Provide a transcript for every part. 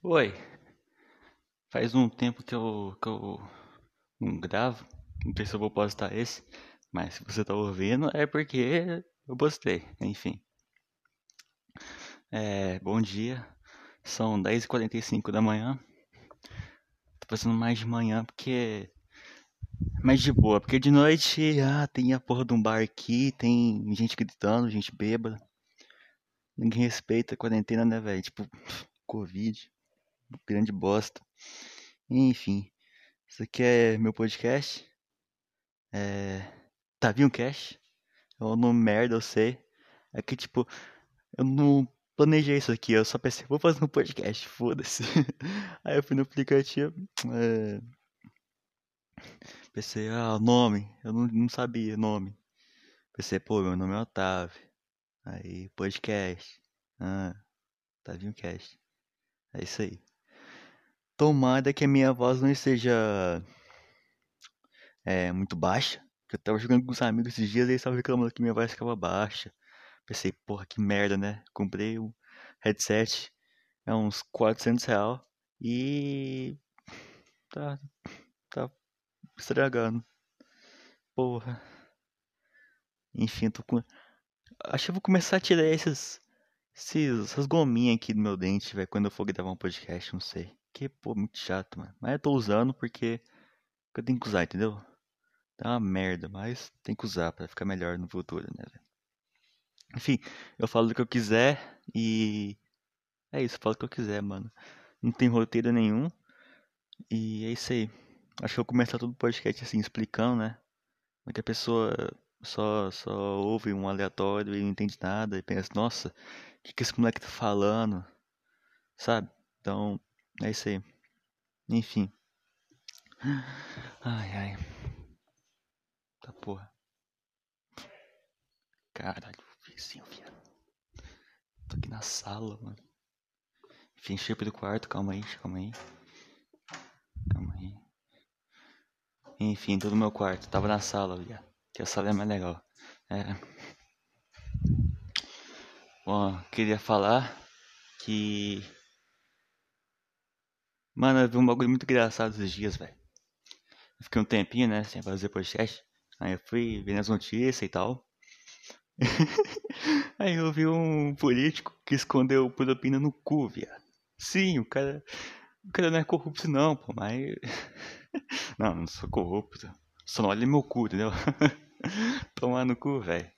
Oi. Faz um tempo que eu, que eu não gravo. Não sei se eu vou postar esse. Mas se você tá ouvindo é porque eu postei. Enfim. É, bom dia. São 10h45 da manhã. Tô fazendo mais de manhã porque. Mais de boa. Porque de noite, ah, tem a porra de um bar aqui. Tem gente gritando, gente bêbada. Ninguém respeita a quarentena, né, velho? Tipo, Covid. Grande bosta. Enfim. Isso aqui é meu podcast. É. Tavinho Cash. É um nome merda, eu sei. É que, tipo, eu não planejei isso aqui. Eu só pensei, vou fazer um podcast, foda-se. Aí eu fui no aplicativo. É... Pensei, ah, nome. Eu não, não sabia nome. Pensei, pô, meu nome é Otávio. Aí, podcast. Ah, Tavinho Cast. É isso aí. Tomada que a minha voz não esteja é, muito baixa. Eu tava jogando com os amigos esses dias e eles estavam reclamando que minha voz ficava baixa. Pensei, porra, que merda, né? Comprei um headset, é uns 400 real e tá, tá estragando. Porra. Enfim, tô com. Acho que eu vou começar a tirar esses, esses essas gominhas aqui do meu dente, velho, quando eu for gravar um podcast, não sei. Que, pô, muito chato, mano. Mas eu tô usando porque eu tenho que usar, entendeu? Tá uma merda, mas tem que usar para ficar melhor no futuro, né, velho? Enfim, eu falo do que eu quiser e. É isso, eu falo o que eu quiser, mano. Não tem roteiro nenhum. E é isso aí. Acho que eu vou começar todo o podcast assim, explicando, né? Porque a pessoa só, só ouve um aleatório e não entende nada e pensa, nossa, o que, que esse moleque tá falando? Sabe? Então, é isso aí. Enfim. Ai, ai. Tá porra. Caralho, vizinho, viado. Tô aqui na sala, mano. Enfim, chega do quarto, calma aí, calma aí. Calma aí. Enfim, tô no meu quarto. Tava na sala, viado. Que a sala é mais legal. É. Bom, queria falar que. Mano, eu vi um bagulho muito engraçado esses dias, velho. Fiquei um tempinho, né, sem fazer podcast. Aí eu fui vendo as notícias e tal. Aí eu vi um político que escondeu propina no cu, viado. Sim, o cara. O cara não é corrupto não, pô, mas. Não, não sou corrupto. Só não olha meu cu, entendeu? tomar no cu, velho.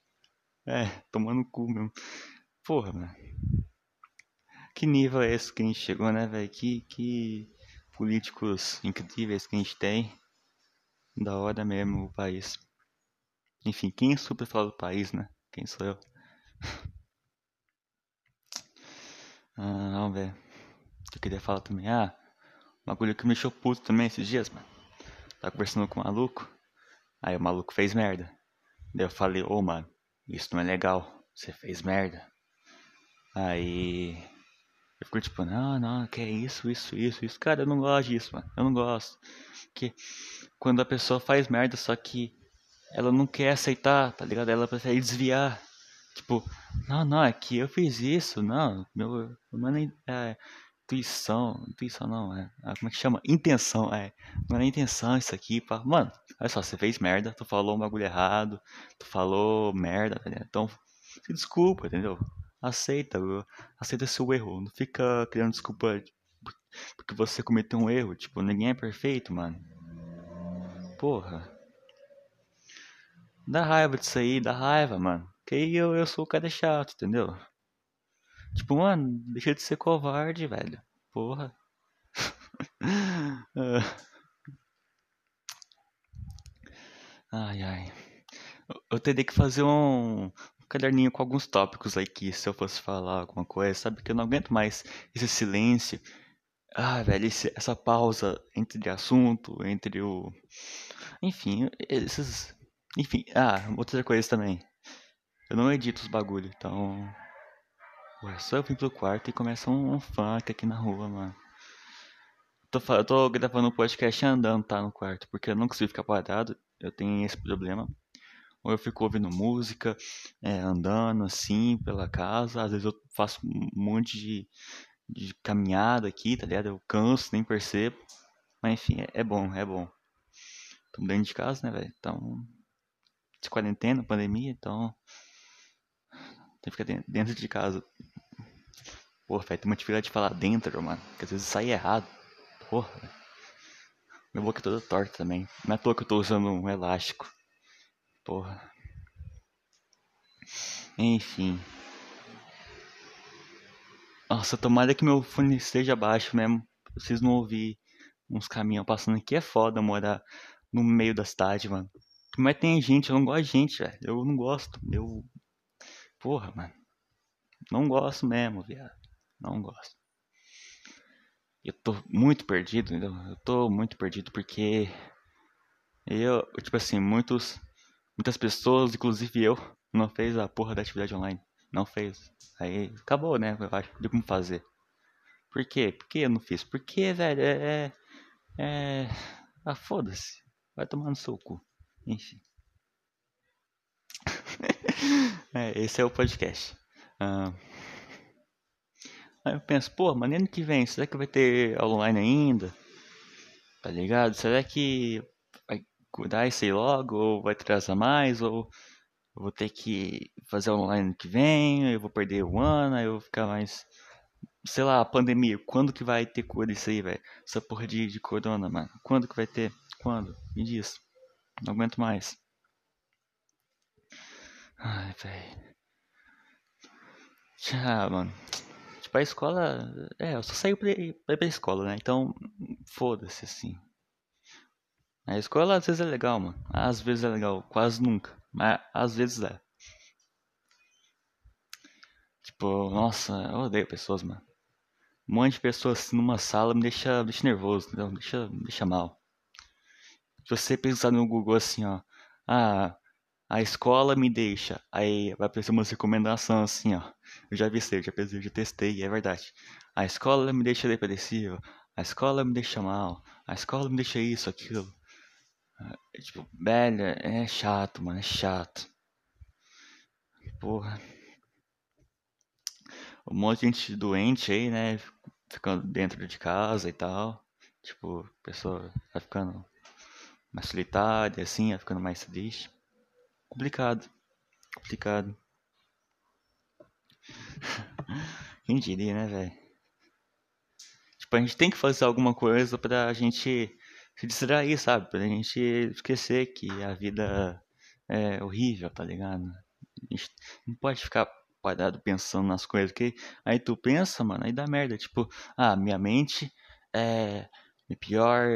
É, tomar no cu mesmo. Porra, mano. Que nível é esse que a gente chegou, né, velho? Que, que políticos incríveis que a gente tem. Da hora mesmo o país. Enfim, quem é super falar do país, né? Quem sou eu? ah, vamos ver. Eu queria falar também. Ah, uma bagulho que me deixou puto também esses dias, mano. Tava conversando com um maluco. Aí o maluco fez merda. Daí eu falei, ô oh, mano, isso não é legal. Você fez merda. Aí. Eu fico tipo, não, não, que é isso, isso, isso, isso. Cara, eu não gosto disso, mano. Eu não gosto. Porque quando a pessoa faz merda, só que ela não quer aceitar, tá ligado? Ela prefere desviar. Tipo, não, não, é que eu fiz isso, não, meu, não é é, intuição, intuição não, é, é, como é que chama? Intenção, é, não é intenção isso aqui, pá. Mano, olha só, você fez merda, tu falou um bagulho errado, tu falou merda, tá Então, se desculpa, entendeu? Aceita, aceita seu erro, não fica criando desculpa porque você cometeu um erro, tipo, ninguém é perfeito, mano. Porra. Dá raiva disso aí, dá raiva, mano. Que eu, eu sou o cara chato, entendeu? Tipo, mano, deixa de ser covarde, velho. Porra. ai, ai. Eu teria que fazer um, caderninho com alguns tópicos aqui, se eu fosse falar alguma coisa, sabe? Que eu não aguento mais esse silêncio. Ah, velho, esse, essa pausa entre assunto, entre o. Enfim, esses enfim, ah, outra coisa também. Eu não edito os bagulho, então. Ué, só eu vim pro quarto e começa um, um funk aqui na rua, mano. Tô, eu tô gravando um podcast andando, tá, no quarto, porque eu não consigo ficar parado, eu tenho esse problema. Ou eu fico ouvindo música, é, andando assim pela casa, às vezes eu faço um monte de, de caminhada aqui, tá ligado? Eu canso, nem percebo. Mas enfim, é, é bom, é bom. Tô dentro de casa, né, velho? Então, de quarentena, pandemia, então. Tem que ficar dentro de casa. Porra, velho, tem uma dificuldade de falar dentro, mano. Que às vezes sai errado. Porra. Minha boca é toda torta também. Não é à toa que eu tô usando um elástico. Porra. Enfim. Nossa, tomara que meu fone esteja baixo mesmo. Vocês não ouvir uns caminhão passando aqui. É foda morar no meio da cidade, mano. Mas tem gente, eu não gosto de gente, velho. Eu não gosto. Eu. Porra, mano. Não gosto mesmo, viado. Não gosto. Eu tô muito perdido, entendeu? Eu tô muito perdido porque. Eu, tipo assim, muitos. Muitas pessoas, inclusive eu, não fez a porra da atividade online. Não fez. Aí acabou, né? Eu acho de como fazer. Por quê? Por que eu não fiz? Porque, velho, é. É. é ah, foda-se. Vai tomar no seu cu. Enfim. é, esse é o podcast. Ah, aí eu penso, pô, mas ano que vem, será que vai ter online ainda? Tá ligado? Será que vai cuidar isso aí logo? Ou vai trazer mais? Ou vou ter que fazer online que vem? Eu vou perder um ano? Eu vou ficar mais. Sei lá, pandemia. Quando que vai ter cura isso aí, velho? Essa porra de, de corona, mano. Quando que vai ter? Quando? Me diz. Não aguento mais. Ai, velho. Tchau, mano. Tipo, a escola. É, eu só saio pra ir pra escola, né? Então, foda-se, assim. A escola às vezes é legal, mano. Às vezes é legal, quase nunca. Mas às vezes é. Tipo, nossa, eu odeio pessoas, mano. Um monte de pessoas assim, numa sala me deixa, me deixa nervoso, entendeu? Me deixa, me deixa mal. Se você pensar no Google assim, ó. Ah, a escola me deixa. Aí vai aparecer uma recomendação assim, ó. Eu já vi eu já pensei, já testei, é verdade. A escola me deixa depressivo. A escola me deixa mal. A escola me deixa isso, aquilo. É, tipo, velho, é chato, mano, é chato. Porra. Um monte de gente doente aí, né? Ficando dentro de casa e tal. Tipo, a pessoa vai ficando mais solitária, assim, vai ficando mais triste. Complicado. Complicado. Quem diria, né, velho? Tipo, a gente tem que fazer alguma coisa pra gente se distrair, sabe? Pra gente esquecer que a vida é horrível, tá ligado? A gente não pode ficar parado pensando nas coisas, que aí tu pensa, mano, aí dá merda. Tipo, ah, minha mente é minha pior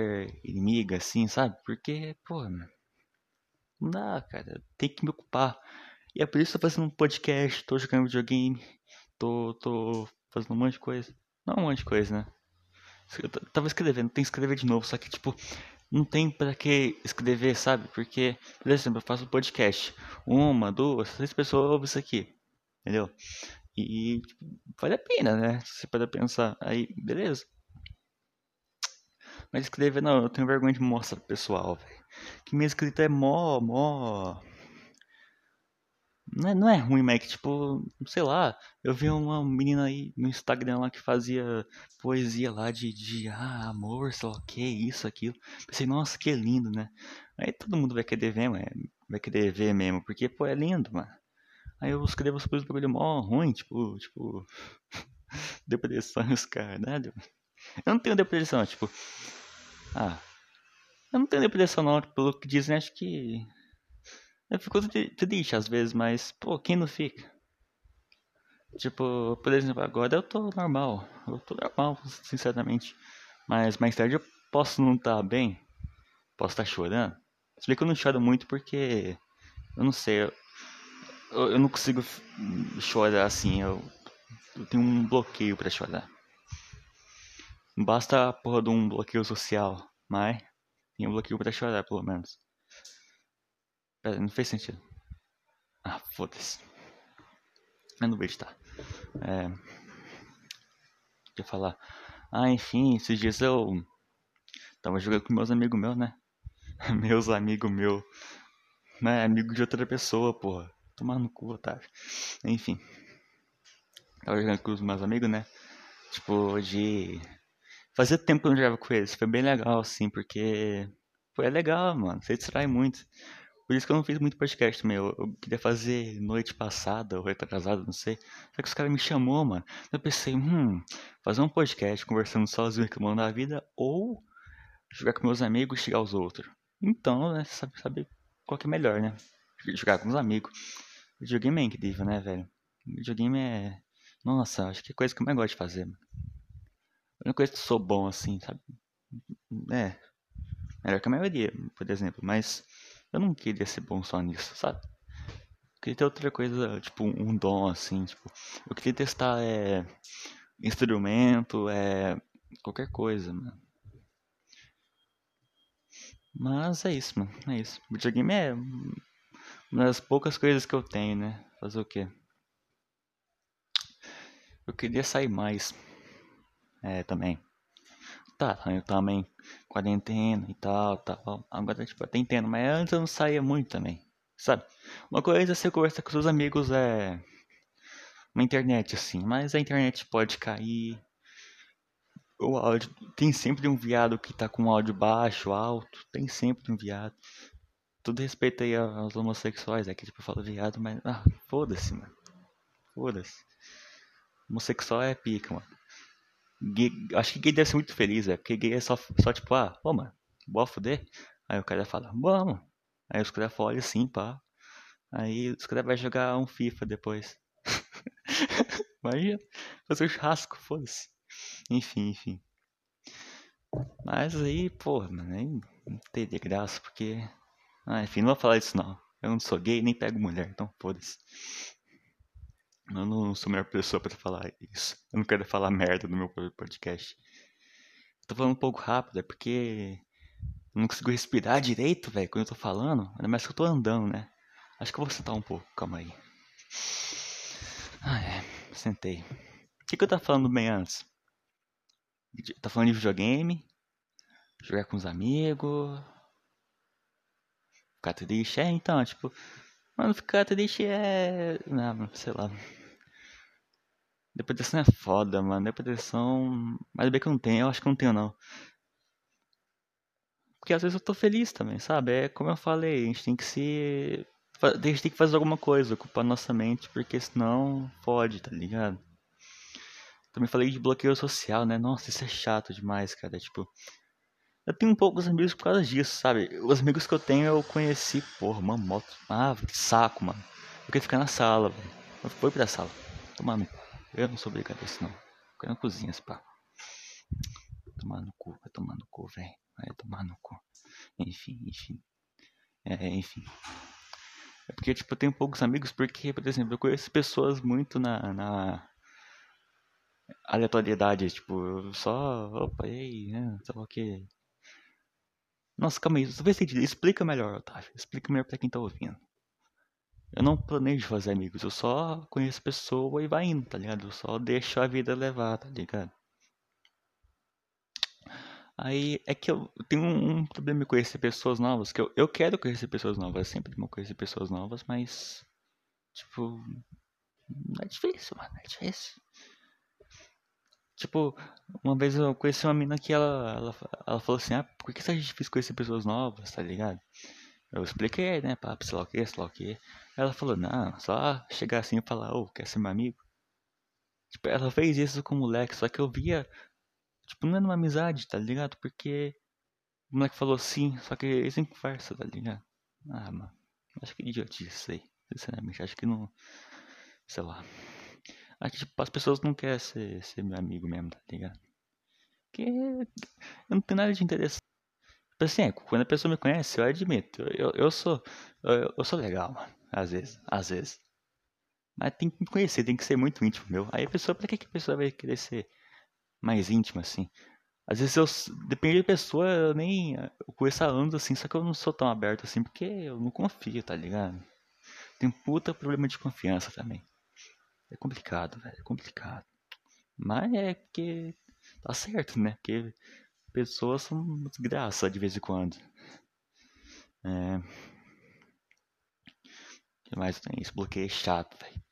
inimiga, assim, sabe? Porque, pô, não dá, cara. Tem que me ocupar. E é por isso que eu tô fazendo um podcast, tô jogando videogame, tô, tô fazendo um monte de coisa. Não um monte de coisa, né? Eu tava escrevendo, tem que escrever de novo, só que, tipo, não tem pra que escrever, sabe? Porque, por exemplo, eu faço podcast. Uma, duas, três pessoas ouvem isso aqui. Entendeu? E, tipo, vale a pena, né? Você pode pensar. Aí, beleza. Mas escrever, não, eu tenho vergonha de mostrar pro pessoal, velho. Que minha escrita é mó, mó não é, não é ruim, mas é que, tipo, sei lá, eu vi uma menina aí no Instagram lá que fazia poesia lá de, de ah, amor, sei lá que, isso, aquilo. Pensei, nossa, que lindo, né? Aí todo mundo vai querer ver, mano, vai querer ver mesmo, porque, pô, é lindo, mano. Aí eu escrevo as coisas bagulho mó ruim, tipo, tipo, depressão, os caralho. Eu não tenho depressão, tipo, ah, eu não tenho depressão não, pelo que dizem, acho que eu fico triste às vezes, mas, pô, quem não fica? Tipo, por exemplo, agora eu tô normal. Eu tô normal, sinceramente. Mas mais tarde eu posso não estar tá bem. Posso estar tá chorando. Se bem que eu não choro muito porque. Eu não sei. Eu, eu não consigo chorar assim. Eu, eu tenho um bloqueio para chorar. Basta a porra de um bloqueio social. Mas tem um bloqueio para chorar, pelo menos. Pera, não fez sentido. Ah, foda-se. Eu não vejo, tá. É. Deixa eu falar. Ah, enfim, esses dias eu. Tava jogando com meus amigos meus, né? meus amigos meus. Né? Amigo de outra pessoa, porra. Tomar no cu, otário. Enfim. Tava jogando com os meus amigos, né? Tipo, de. Fazia tempo que eu não jogava com eles. Foi bem legal, assim, porque. Foi legal, mano. Você distrai muito. Por isso que eu não fiz muito podcast também. Eu, queria fazer noite passada ou retrasada, não sei. Só que os caras me chamou, mano. Eu pensei, hum, fazer um podcast conversando sozinho, reclamando da vida, ou jogar com meus amigos e xingar os outros. Então, né, sabe, sabe qual que é melhor, né? Jogar com os amigos. Videogame é incrível, né, velho? Videogame é. Nossa, acho que é a coisa que eu mais gosto de fazer, mano. A única coisa que sou bom assim, sabe? É. Melhor que a maioria, por exemplo. Mas eu não queria ser bom só nisso, sabe? Eu queria ter outra coisa, tipo, um dom assim, tipo. Eu queria testar é, instrumento, é. qualquer coisa, mano. Mas é isso, mano. É isso. Videogame é uma das poucas coisas que eu tenho, né? Fazer o quê? Eu queria sair mais. É, também. Tá, eu também. Quarentena e tal, tal. Agora, tipo, até entendo. Mas antes eu não saía muito também. Sabe? Uma coisa é você conversar com seus amigos é. Na internet, assim. Mas a internet pode cair. O áudio. Tem sempre um viado que tá com áudio baixo, alto. Tem sempre um viado. Tudo respeito aí aos homossexuais. É que tipo, eu falo viado, mas. Ah, foda-se, mano. Foda-se. Homossexual é pica, mano. Gay, acho que gay deve ser muito feliz, velho. Porque gay é só, só tipo, ah, ô, mano, bora fuder? Aí o cara fala, vamos. Aí os caras falam assim, pá. Aí os caras vão jogar um FIFA depois. Imagina, fazer um churrasco, foda-se. Enfim, enfim. Mas aí, porra, nem teria graça, porque. Ah, enfim, não vou falar isso não. Eu não sou gay nem pego mulher, então foda-se. Eu não sou a melhor pessoa para falar isso. Eu não quero falar merda no meu podcast. tô falando um pouco rápido, é porque eu não consigo respirar direito, velho, quando eu tô falando. Ainda mais que eu tô andando, né? Acho que eu vou sentar um pouco, calma aí. Ah, é, sentei. O que, que eu tava falando bem antes? Tá falando de videogame, jogar com os amigos, ficar triste. É, então, tipo, Mano, ficar triste é. Não, sei lá. Depressão é foda, mano. Depressão. Mas bem que eu não tenho, eu acho que eu não tenho, não. Porque às vezes eu tô feliz também, sabe? É como eu falei, a gente tem que se. A gente tem que fazer alguma coisa, ocupar nossa mente, porque senão pode, tá ligado? Também falei de bloqueio social, né? Nossa, isso é chato demais, cara. Tipo, eu tenho poucos amigos por causa disso, sabe? Os amigos que eu tenho eu conheci, porra, uma moto. Ah, que saco, mano. Eu queria ficar na sala, velho. Eu fui pra sala. Tomar no cu. Eu não sou obrigado a isso, não. Ficar na cozinha, pá. Tomar no cu, vai tomar no cu, velho. Vai tomar no cu. Enfim, enfim. É, enfim. É porque, tipo, eu tenho poucos amigos porque, por exemplo, eu conheço pessoas muito na, na aleatoriedade, tipo, só, opa, ei, né, sei o que, nossa, calma aí, talvez você explica melhor, Otávio. Explica melhor pra quem tá ouvindo. Eu não planejo fazer amigos, eu só conheço pessoa e vai indo, tá ligado? Eu só deixo a vida levar, tá ligado? Aí é que eu tenho um, um problema em conhecer pessoas novas, que eu, eu quero conhecer pessoas novas, é sempre bom conhecer pessoas novas, mas. Tipo. É difícil, mano, é difícil. Tipo, uma vez eu conheci uma mina que ela, ela, ela falou assim, ah, por que você acha difícil conhecer pessoas novas, tá ligado? Eu expliquei, né, papo, sei lá o que, sei lá o que. Ela falou, não, só chegar assim e falar, ô, oh, quer ser meu amigo? Tipo, ela fez isso com o moleque, só que eu via, tipo, não é uma amizade, tá ligado? Porque o moleque falou sim, só que eles em conversa, tá ligado? Ah, mano, acho que é idiotice isso aí, sinceramente, acho que não, sei lá. Que tipo, as pessoas não querem ser, ser meu amigo mesmo, tá ligado? Porque eu não tenho nada de interessante. Tipo assim, quando a pessoa me conhece, eu admito, eu, eu sou eu, eu sou legal, mano. Às vezes, às vezes. Mas tem que me conhecer, tem que ser muito íntimo meu. Aí a pessoa, pra que, que a pessoa vai querer ser mais íntima assim? Às vezes eu, depende da pessoa, eu nem, eu conheço há anos assim, só que eu não sou tão aberto assim, porque eu não confio, tá ligado? Tem puta problema de confiança também. É complicado, velho. É complicado. Mas é porque tá certo, né? Porque pessoas são desgraça de vez em quando. É. O que mais tem? Esse bloqueio é chato, velho.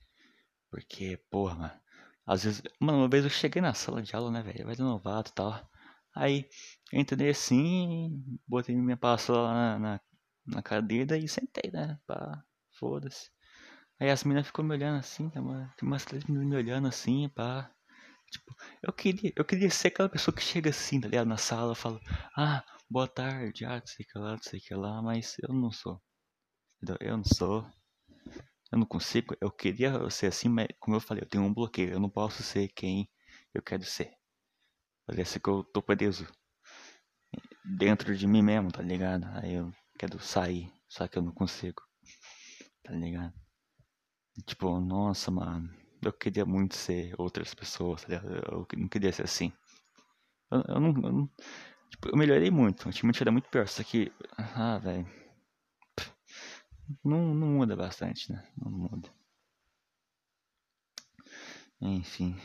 Porque, porra, mano. Às vezes, mano, uma vez eu cheguei na sala de aula, né, velho? Vai de novato e tal. Aí, eu entrei assim, botei minha pasta lá na, na, na cadeira e sentei, né? Pá, foda-se. Aí as meninas ficou me olhando assim, uma, tem umas três meninas me olhando assim, pá. Tipo, eu queria, eu queria ser aquela pessoa que chega assim, tá ligado? Na sala, fala, ah, boa tarde, ah, não sei que lá, não sei que lá, mas eu não sou. Eu não sou. Eu não consigo. Eu queria ser assim, mas como eu falei, eu tenho um bloqueio. Eu não posso ser quem eu quero ser. Parece que eu tô preso dentro de mim mesmo, tá ligado? Aí eu quero sair, só que eu não consigo. Tá ligado? Tipo, nossa, mano. Eu queria muito ser outras pessoas, tá? Eu não queria ser assim. Eu, eu não. Eu não tipo, eu melhorei muito. Antigamente era muito pior. Só que. Ah, velho. Não, não muda bastante, né? Não muda. Enfim.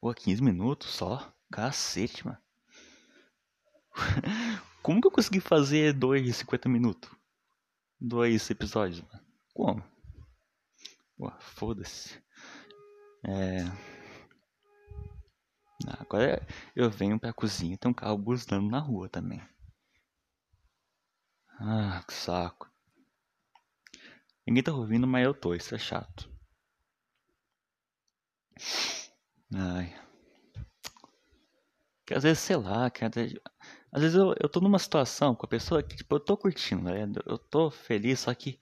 Pô, 15 minutos só? Cacete, mano. Como que eu consegui fazer dois de 50 minutos? Dois episódios, mano? Como? Foda-se. É... Agora eu venho pra cozinha tem um carro buzinando na rua também. Ah, que saco. Ninguém tá ouvindo, mas eu tô, isso é chato. Ai. Que às vezes, sei lá, que às vezes, às vezes eu, eu tô numa situação com a pessoa que, tipo, eu tô curtindo, né? Eu tô feliz, só que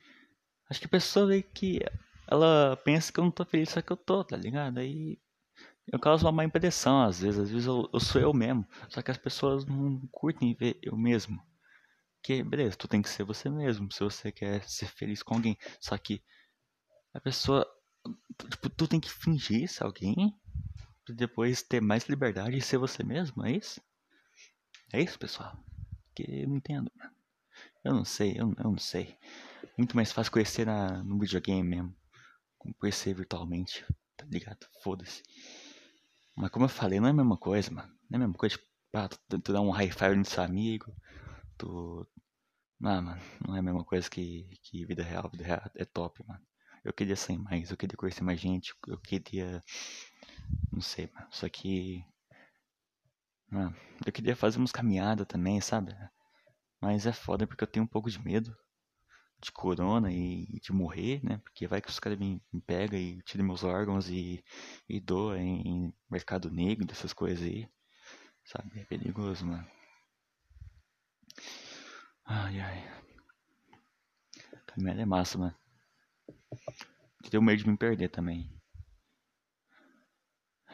acho que a pessoa vê que ela pensa que eu não tô feliz, só que eu tô, tá ligado? Aí eu causo uma má impressão às vezes, às vezes eu, eu sou eu mesmo, só que as pessoas não curtem ver eu mesmo. Que, beleza, tu tem que ser você mesmo, se você quer ser feliz com alguém. Só que a pessoa, tipo, tu tem que fingir ser alguém, pra depois ter mais liberdade e ser você mesmo, é isso? É isso, pessoal? Que eu não entendo, Eu não sei, eu, eu não sei. Muito mais fácil conhecer na, no videogame mesmo. Conhecer virtualmente, tá ligado? Foda-se. Mas como eu falei, não é a mesma coisa, mano. Não é a mesma coisa, tipo, ah, tu, tu dá um high five no seu amigo, tu. Não, mano, não é a mesma coisa que, que vida real. Vida real é top, mano. Eu queria sair mais, eu queria conhecer mais gente, eu queria. Não sei, mano. Só que. Mano, eu queria fazer umas caminhadas também, sabe? Mas é foda porque eu tenho um pouco de medo de corona e de morrer, né? Porque vai que os caras me, me pegam e tiram meus órgãos e, e doam em, em mercado negro, dessas coisas aí. Sabe? É perigoso, mano. Ai, ai. Caminhar é massa, mano. Tenho medo de me perder também.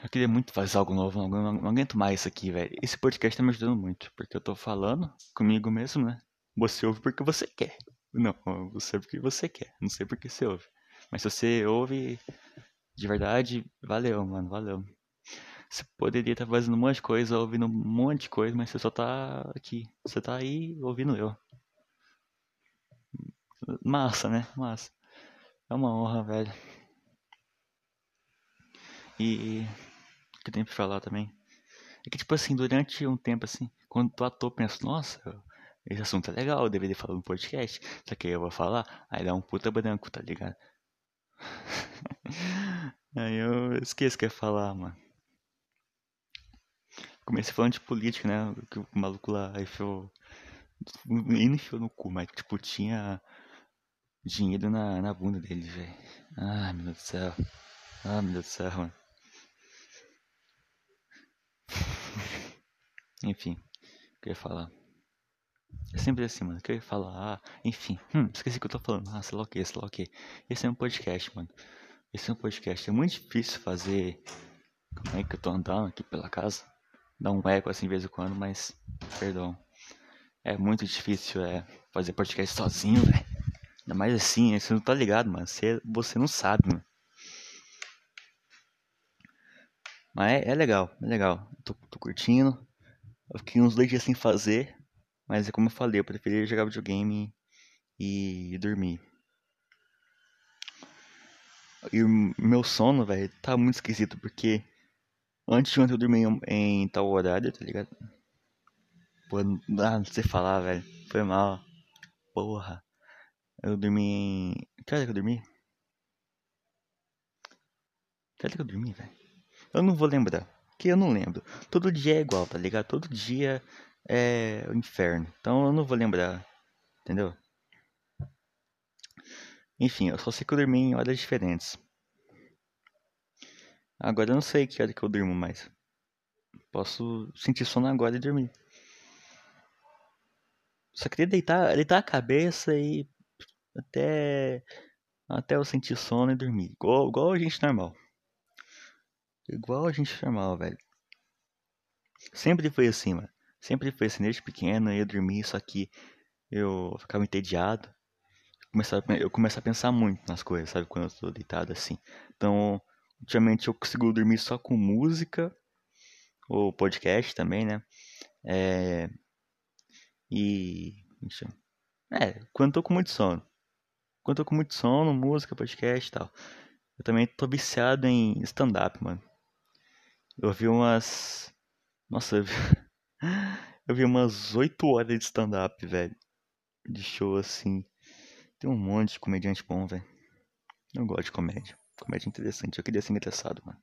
Eu queria muito fazer algo novo, não, não, não aguento mais isso aqui, velho. Esse podcast tá me ajudando muito, porque eu tô falando comigo mesmo, né? Você ouve porque você quer. Não, você porque você quer, não sei porque você ouve. Mas se você ouve de verdade, valeu, mano, valeu. Você poderia estar fazendo um monte de coisa, ouvindo um monte de coisa, mas você só tá aqui. Você tá aí ouvindo eu. Massa, né? Massa. É uma honra, velho. E o que tem pra falar também? É que, tipo assim, durante um tempo, assim, quando tu ator pensa, nossa, esse assunto é legal, eu deveria falar no podcast. Só que aí eu vou falar, aí dá um puta branco, tá ligado? aí eu esqueço que ia falar, mano. Comecei falando de política, né? Que o maluco lá enfiou. Ele enfiou no cu, mas tipo, tinha dinheiro na, na bunda dele, velho. Ai, meu Deus do céu. Ah, meu Deus do céu, mano. Enfim, o que eu ia falar? É sempre assim, mano. Que eu ia falar, ah, enfim, hum, esqueci o que eu tô falando. Ah, sei lá o que, sei lá o que. Esse é um podcast, mano. Esse é um podcast. É muito difícil fazer. Como é que eu tô andando aqui pela casa? Dá um eco assim de vez em quando, mas. Perdão. É muito difícil é, fazer podcast sozinho, velho. Ainda mais assim, você não tá ligado, mano. Você, você não sabe, mano. Mas é, é legal, é legal. Tô, tô curtindo. Eu fiquei uns dois dias sem fazer. Mas é como eu falei, eu preferia jogar videogame e dormir. E meu sono, velho, tá muito esquisito, porque antes de ontem eu dormi em, tal horário, tá ligado? Pô, não você falar, velho. Foi mal. Porra. Eu dormi em. Que hora que eu dormi? Que que eu dormi, velho? Eu não vou lembrar. Que eu não lembro. Todo dia é igual, tá ligado? Todo dia é o inferno. Então eu não vou lembrar. Entendeu? Enfim, eu só sei que eu dormi em horas diferentes. Agora eu não sei que hora que eu durmo mais. Posso sentir sono agora e dormir. Só queria deitar, deitar a cabeça e até até eu sentir sono e dormir. Igual, igual a gente normal. Igual a gente normal, velho. Sempre foi assim, mano. Sempre foi assim, desde pequeno eu dormia, só que eu ficava entediado. Começava, eu começo a pensar muito nas coisas, sabe? Quando eu tô deitado assim. Então, ultimamente eu consigo dormir só com música, ou podcast também, né? É... E. É, quando eu tô com muito sono. Quando eu tô com muito sono, música, podcast e tal. Eu também tô viciado em stand-up, mano. Eu vi umas. Nossa, eu vi, eu vi umas 8 horas de stand-up, velho. De show assim. Tem um monte de comediante bom, velho. Eu gosto de comédia. Comédia interessante. Eu queria ser engraçado, mano.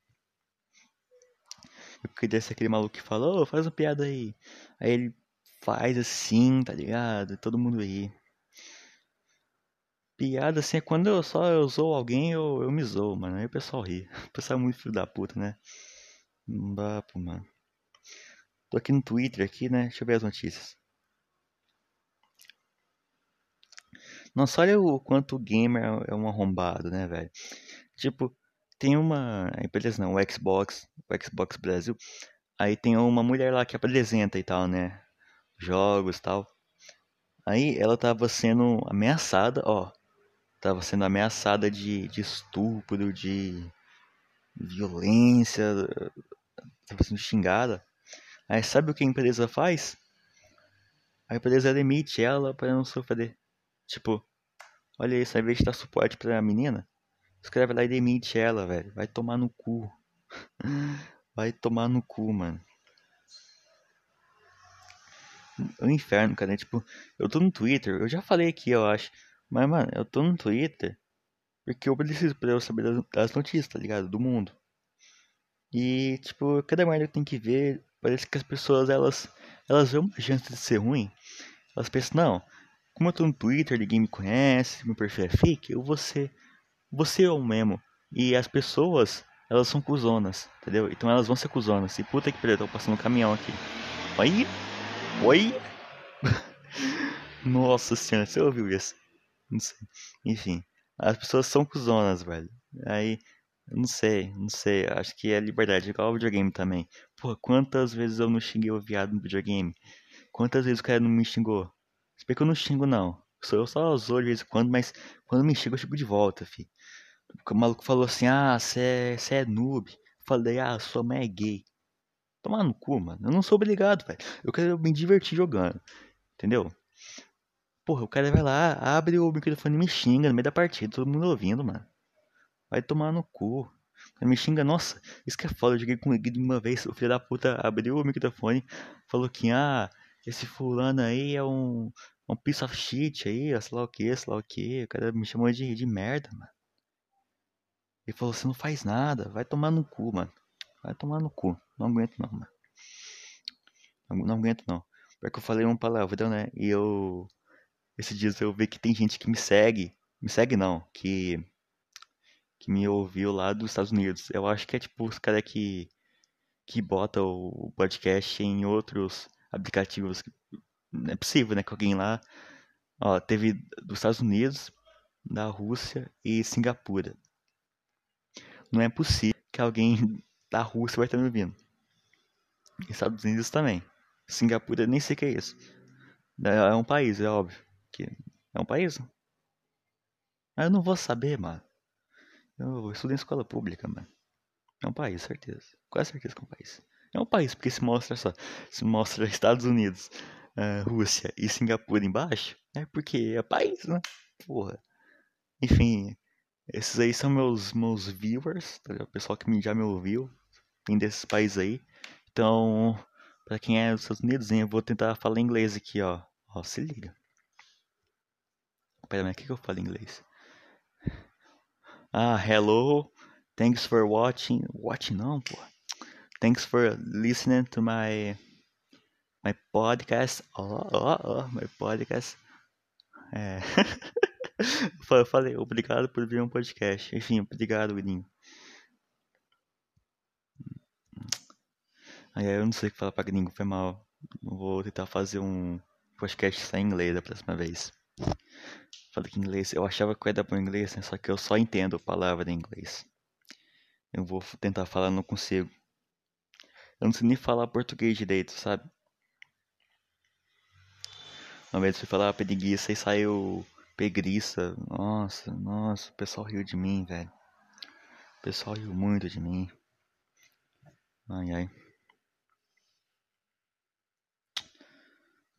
Eu queria ser aquele maluco que fala, ô, oh, faz uma piada aí. Aí ele faz assim, tá ligado? Todo mundo ri. Piada assim é quando eu só eu zoo alguém, eu, eu me zoo, mano. Aí o pessoal ri. O pessoal é muito filho da puta, né? Não dá, mano. Tô aqui no Twitter aqui, né? Deixa eu ver as notícias. Nossa, olha o quanto o gamer é um arrombado, né, velho? Tipo, tem uma. Beleza, não, o Xbox, o Xbox Brasil. Aí tem uma mulher lá que apresenta e tal, né? Jogos e tal. Aí ela tava sendo ameaçada, ó. Tava sendo ameaçada de, de estupro, de violência. Tava sendo xingada. Aí sabe o que a empresa faz? A empresa demite ela para não sofrer. Tipo, olha isso, ao invés de dar suporte pra menina, escreve lá e demite ela, velho. Vai tomar no cu. Vai tomar no cu, mano. É um inferno, cara. Tipo, eu tô no Twitter, eu já falei aqui, eu acho. Mas, mano, eu tô no Twitter porque eu preciso pra eu saber das notícias, tá ligado? Do mundo. E, tipo, cada merda eu tenho que ver, parece que as pessoas, elas, elas veem uma chance de ser ruim. Elas pensam, não, como eu tô no Twitter, ninguém me conhece, meu perfil é fake, eu vou ser, ser eu mesmo. E as pessoas, elas são cuzonas, entendeu? Então elas vão ser cuzonas. E puta que pariu, tô passando um caminhão aqui. Oi? Oi? Nossa senhora, você ouviu isso? Não sei. Enfim, as pessoas são cuzonas, velho. Aí, não sei, não sei. Acho que é liberdade, igual o videogame também. Pô, quantas vezes eu não xinguei o viado no videogame? Quantas vezes o cara não me xingou? Se bem que eu não xingo, não. Eu só zoo de vez em quando, mas quando me xinga, eu xingo de volta, fi. O maluco falou assim, ah, você é, é noob. Falei, ah, sua mãe é gay. Tomar no cu, mano. Eu não sou obrigado, velho. Eu quero me divertir jogando. Entendeu? Porra, o cara vai lá, abre o microfone e me xinga no meio da partida, todo mundo ouvindo, mano. Vai tomar no cu. Me xinga, nossa, isso que é foda. Eu joguei com Guido uma vez, o filho da puta abriu o microfone, falou que, ah, esse fulano aí é um, um piece of shit aí, sei lá o que, sei lá o que. O cara me chamou de, de merda, mano. Ele falou, você não faz nada, vai tomar no cu, mano. Vai tomar no cu. Não aguento não, mano. Não, não aguento não. Porque eu falei uma palavrão, né? E eu esses dias eu vi que tem gente que me segue. Me segue não, que. Que me ouviu lá dos Estados Unidos. Eu acho que é tipo os caras que. Que bota o podcast em outros aplicativos. Não é possível, né? Que alguém lá. Ó, teve dos Estados Unidos, da Rússia e Singapura. Não é possível que alguém da Rússia vai estar me ouvindo. Estados Unidos também. Singapura, nem sei o que é isso. É um país, é óbvio que é um país. Mas eu não vou saber, mano. Eu estudo em escola pública, mano. É um país, certeza. Quase certeza que é um país. É um país, porque se mostra só. Se mostra Estados Unidos, uh, Rússia e Singapura embaixo. É porque é país, né? Porra. Enfim, esses aí são meus, meus viewers, tá o pessoal que já me ouviu. Tem desses países aí. Então, pra quem é dos Estados Unidos, eu vou tentar falar inglês aqui, ó. Ó, se liga. Pera, mas o que, que eu falo em inglês? Ah, hello, Thanks for watching. Watching não, pô. Thanks for listening to my my podcast. Ó, ó, ó, my podcast. É. eu falei, obrigado por vir um podcast. Enfim, obrigado, Willinho. Aí eu não sei o que falar pra gringo, foi mal. Vou tentar fazer um podcast sem inglês da próxima vez. Falei que inglês, eu achava que eu dar bom inglês, né? Só que eu só entendo palavra em inglês. Eu vou tentar falar, não consigo. Eu não sei nem falar português direito, sabe? Uma vez fui falar preguiça e saiu pegriça. Nossa, nossa, o pessoal riu de mim, velho. O pessoal riu muito de mim. Ai, ai.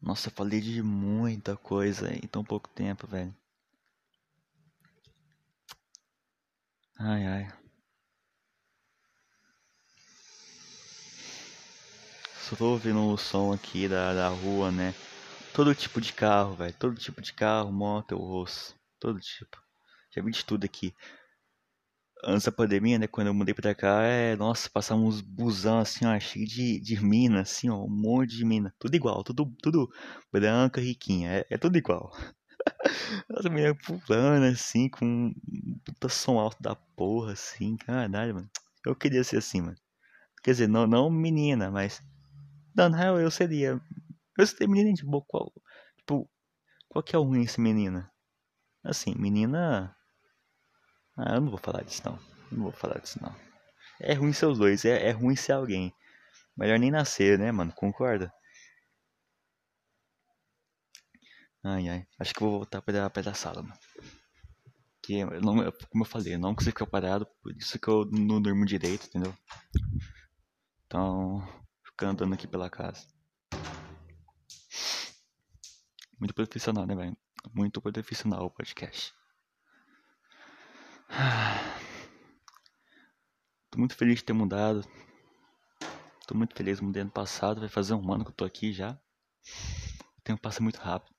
Nossa, eu falei de muita coisa em tão pouco tempo, velho. Ai, ai. Só tô ouvindo o som aqui da, da rua, né? Todo tipo de carro, velho. Todo tipo de carro, moto, ouço. Todo tipo. Já vi de tudo aqui. Antes da pandemia, né? Quando eu mudei pra cá, é. Nossa, passamos busão assim, ó, cheio de, de mina, assim, ó. Um monte de mina. Tudo igual, tudo, tudo branca, riquinha. É, é tudo igual. As meninas pulando assim, com um puta som alto da porra, assim. Caralho, mano. Eu queria ser assim, mano. Quer dizer, não, não menina, mas não, na real eu seria. Eu seria menina boa. Qual, tipo, qual que é o ruim esse menina? Assim, menina. Ah, eu não vou falar disso não. Não vou falar disso não. É ruim ser os dois, é, é ruim ser alguém. Melhor nem nascer, né, mano? Concorda? Ai, ai. Acho que vou voltar pra, pra sala, mano. Que eu não, como eu falei, eu não consigo ficar parado, por isso que eu não durmo direito, entendeu? Então, ficar andando aqui pela casa. Muito profissional, né, velho? Muito profissional o podcast. Tô muito feliz de ter mudado. Tô muito feliz, mudei ano passado, vai fazer um ano que eu tô aqui já. O tempo passa muito rápido.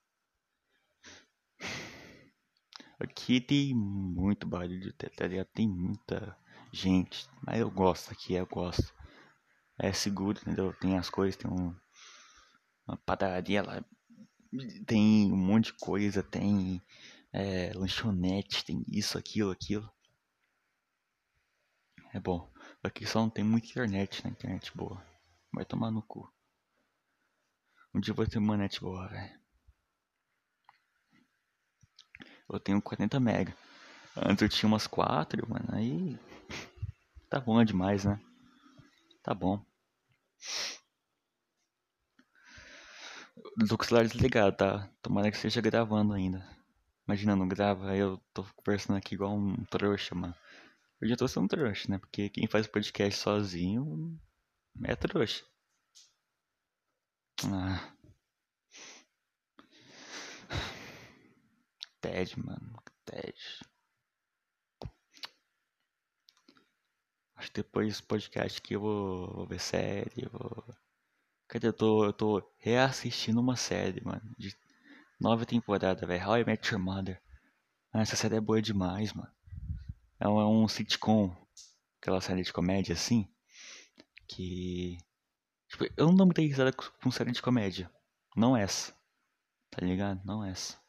Aqui tem muito barulho, tá ligado? Tem muita gente, mas eu gosto aqui, eu gosto é seguro, entendeu? Tem as coisas, tem um, uma padaria lá, tem um monte de coisa, tem é, lanchonete, tem isso, aquilo, aquilo. É bom. Aqui só não tem muita internet, né? internet boa. Vai tomar no cu. Um dia vou ter uma net boa, velho. Eu tenho 40 mega. Antes eu tinha umas 4, mano. Aí. Tá bom demais, né? Tá bom. Tô com o celular desligado, tá? Tomara que esteja gravando ainda. Imagina, não grava, aí eu tô conversando aqui igual um trouxa, mano. Eu já tô sendo trouxa, né? Porque quem faz podcast sozinho é trouxa. Ah. TED, mano. TED. Acho que depois desse podcast aqui eu vou, vou ver série, vou... Cadê? Eu tô, eu tô reassistindo uma série, mano, de nova temporada, velho. How I Met Your Mother. Ah, essa série é boa demais, mano. É um, é um sitcom, aquela série de comédia assim, que... Tipo, eu não dou muita risada com, série de comédia. Não essa. Tá ligado? Não essa.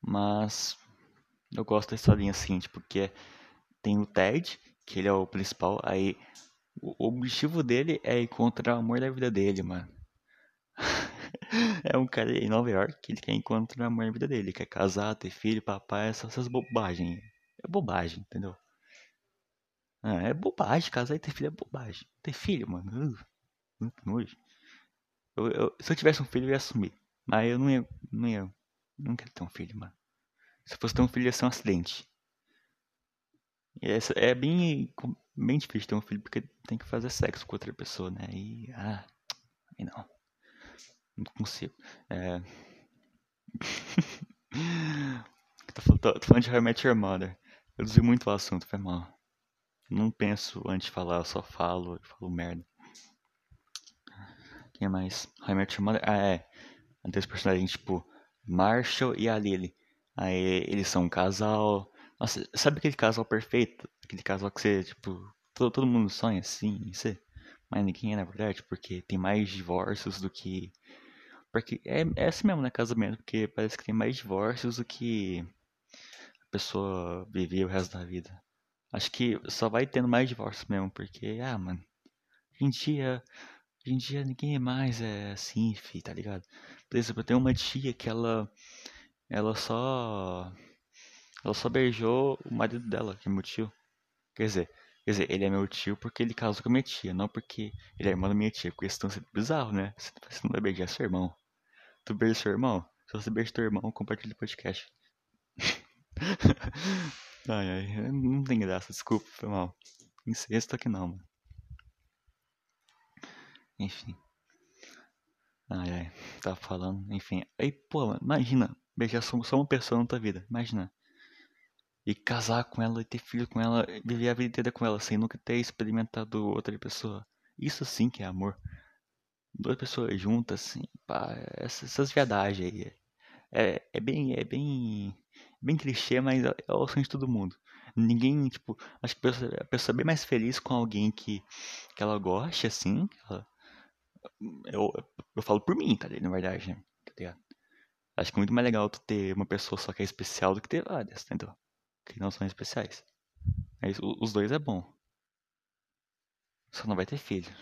Mas eu gosto dessa linha assim, tipo, que é, tem o Ted, que ele é o principal. Aí o objetivo dele é encontrar o amor da vida dele, mano. é um cara em Nova York que ele quer encontrar o amor da vida dele. quer casar, ter filho, papai, essas, essas bobagens. É bobagem, entendeu? Ah, é bobagem, casar e ter filho é bobagem. Ter filho, mano. Uh, muito nojo. Eu, eu, se eu tivesse um filho, eu ia assumir. Mas eu não ia. Não ia. Não quero ter um filho, mano. Se fosse ter um filho, ia ser um acidente. Essa é bem, bem difícil ter um filho porque tem que fazer sexo com outra pessoa, né? E. Ah, aí não. Não consigo. É. tô, tô, tô, falando de How I Met Your Mother. Eu desvio muito o assunto, foi mal. Não penso antes de falar, eu só falo e falo merda. Quem é mais? How I Met Your Mother? Ah, é. Tem personagens tipo Marshall e a Lily. Aí eles são um casal Nossa, sabe aquele casal perfeito? Aquele casal que você, tipo, todo, todo mundo sonha assim, ser? Mas ninguém é, na verdade, porque tem mais divórcios do que. Porque é, é assim mesmo, né? Casamento, porque parece que tem mais divórcios do que a pessoa viver o resto da vida. Acho que só vai tendo mais divórcios mesmo, porque, ah, mano, hoje em dia, hoje em dia ninguém mais é assim, fi, tá ligado? Por exemplo, eu tenho uma tia que ela, ela só, ela só beijou o marido dela, que é meu tio. Quer dizer, quer dizer, ele é meu tio porque ele casou com a minha tia, não porque ele é irmão da minha tia, porque isso é bizarro, né? Você não vai beijar seu irmão. Tu beija seu irmão? Se você beija teu irmão, compartilha o podcast. ai, ai, não tem graça, desculpa, foi mal. Incesto aqui não, mano. Enfim. Ai, ai, tava falando, enfim. Aí, pô, imagina, beijar só, uma pessoa na tua vida, imagina. E casar com ela, e ter filho com ela, viver a vida inteira com ela, sem nunca ter experimentado outra pessoa. Isso sim que é amor. Duas pessoas juntas, assim, pá, essas, essas viadagens aí. É, é bem, é bem, bem clichê, mas é, é o sonho de todo mundo. Ninguém, tipo, acho que a pessoa, a pessoa é bem mais feliz com alguém que, que ela goste, assim, ela, eu, eu falo por mim, tá ligado? Na verdade, né? Tá ligado? Acho que é muito mais legal tu ter uma pessoa só que é especial do que ter várias, entendeu? Que não são especiais. Mas os dois é bom. Só não vai ter filho.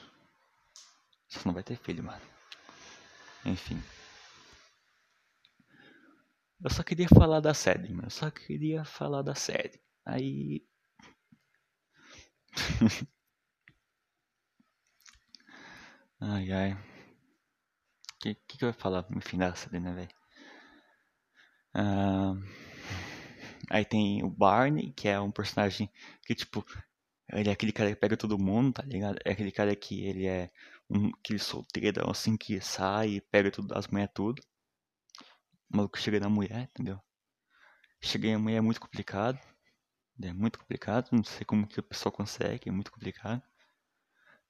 Só não vai ter filho, mano. Enfim. Eu só queria falar da série, mano. Eu só queria falar da série. Aí. ai, ai. O que, que, que eu ia falar no fim da né, velho? Ah, aí tem o Barney, que é um personagem que, tipo, ele é aquele cara que pega todo mundo, tá ligado? É aquele cara que ele é um aquele solteiro, assim, que sai e pega tudo, as mulheres tudo. O maluco chega na mulher, entendeu? Cheguei a mulher é muito complicado. É muito complicado, não sei como que o pessoal consegue, é muito complicado.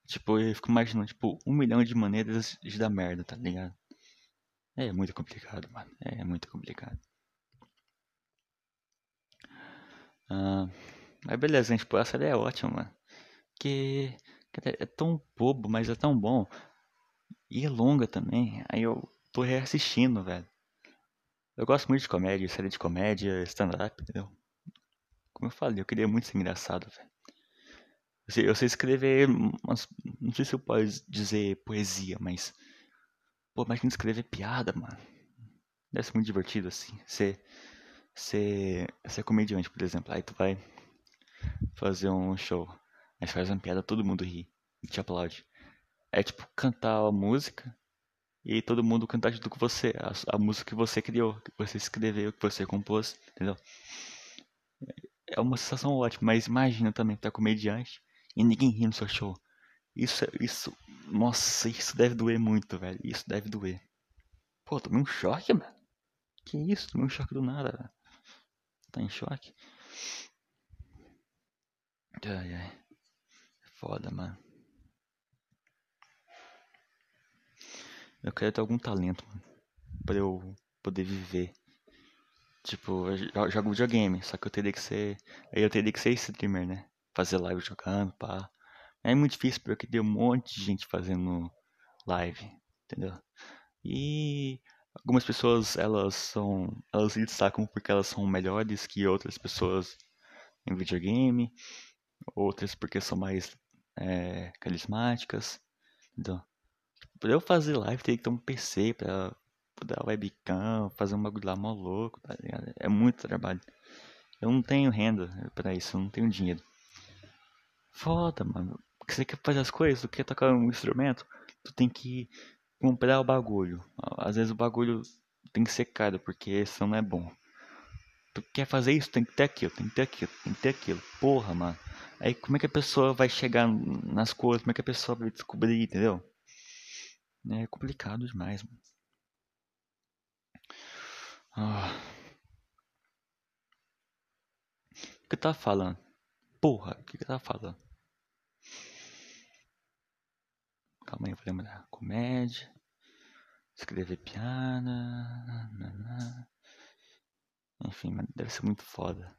Tipo, eu fico imaginando, tipo, um milhão de maneiras de dar merda, tá ligado? É muito complicado, mano. É muito complicado. Ah, mas beleza, gente, tipo, a série é ótima, mano. Que é tão bobo, mas é tão bom. E é longa também. Aí eu tô reassistindo, velho. Eu gosto muito de comédia, série de comédia, stand-up, entendeu? Como eu falei, eu queria muito ser engraçado, velho. Eu sei, eu sei escrever, mas não sei se eu posso dizer poesia, mas. Pô, imagina escrever piada, mano. Deve ser muito divertido, assim. Ser, ser, ser comediante, por exemplo. Aí tu vai fazer um show. Aí faz uma piada, todo mundo ri e te aplaude. É tipo cantar a música e todo mundo cantar junto com você. A, a música que você criou, que você escreveu, que você compôs, entendeu? É uma sensação ótima, mas imagina também estar tá comediante e ninguém ri no seu show. Isso, isso, nossa, isso deve doer muito, velho. Isso deve doer. Pô, tomei um choque, mano. Que isso? Tomei um choque do nada, velho. Tá em choque? Ai, ai. Foda, mano. Eu quero ter algum talento, mano. Pra eu poder viver. Tipo, eu jogo videogame, só que eu teria que ser. Aí eu teria que ser streamer, né? Fazer live jogando, pá. É muito difícil porque tem um monte de gente fazendo live, entendeu? E algumas pessoas, elas são. Elas se destacam porque elas são melhores que outras pessoas em videogame. Outras porque são mais é, carismáticas. Entendeu? Pra eu fazer live, teria que ter um PC pra dar webcam, fazer um bagulho lá mó louco, tá ligado? É muito trabalho. Eu não tenho renda pra isso, eu não tenho dinheiro. Foda, mano. Porque você quer fazer as coisas, tu quer tocar um instrumento, tu tem que comprar o bagulho. Às vezes o bagulho tem que ser caro, porque senão não é bom. Tu quer fazer isso, tem que ter aquilo, tem que ter aquilo, tem que ter aquilo. Porra, mano. Aí como é que a pessoa vai chegar nas coisas? Como é que a pessoa vai descobrir, entendeu? É complicado demais, mano. Ah. O que tava falando? Porra, o que eu tava falando? Calma aí, vou lembrar. Comédia. Escrever piada. Enfim, deve ser muito foda.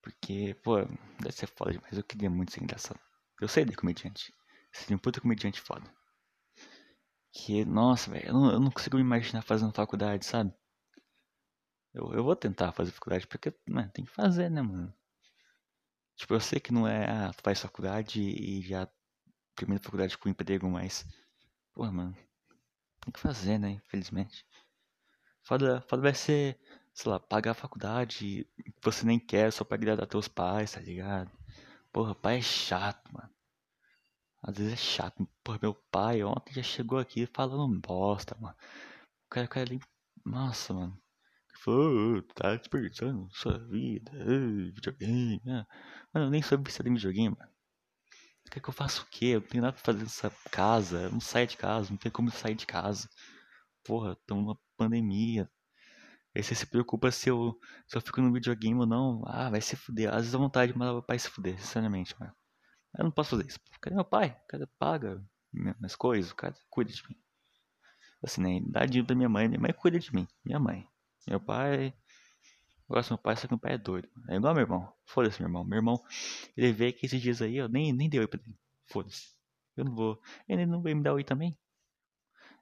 Porque, pô, deve ser foda demais. Eu queria muito ser engraçado. Eu sei de comediante. Seria um puta comediante foda. Que, nossa, velho, eu, eu não consigo me imaginar fazendo faculdade, sabe? Eu, eu vou tentar fazer faculdade porque, mano, tem que fazer, né, mano? Tipo, eu sei que não é, ah, tu faz faculdade e já termina a faculdade com emprego, mas, pô, mano, tem que fazer, né, infelizmente. Foda, foda vai ser, sei lá, pagar a faculdade que você nem quer só pra agradar teus pais, tá ligado? Porra, pai é chato, mano. Às vezes é chato. Porra, meu pai ontem já chegou aqui falando bosta, mano. O cara, o cara ali. Nossa, mano. Falou, "Ô, tá desperdiçando sua vida. ô, videogame. ah." Mano, eu nem sou viciado em videogame, mano. Quer que eu faça o quê? Eu não tenho nada pra fazer nessa casa. Eu não saio de casa, não tem como sair de casa. Porra, estamos numa pandemia. Aí você se preocupa se eu, se eu fico no videogame ou não. Ah, vai se fuder. Às vezes dá vontade de mandar meu pai se fuder, sinceramente, mano. Eu não posso fazer isso. Cadê meu pai? O cara paga minhas coisas, o cara cuida de mim. Assim, né? Dá dinheiro pra minha mãe, minha mãe cuida de mim. Minha mãe. Meu pai. Do meu pai, só que meu pai é doido. É igual meu irmão. Foda-se, meu irmão. Meu irmão, ele veio aqui esses dias aí, eu nem, nem dei oi pra ele. Foda-se. Eu não vou. Ele não veio me dar oi também.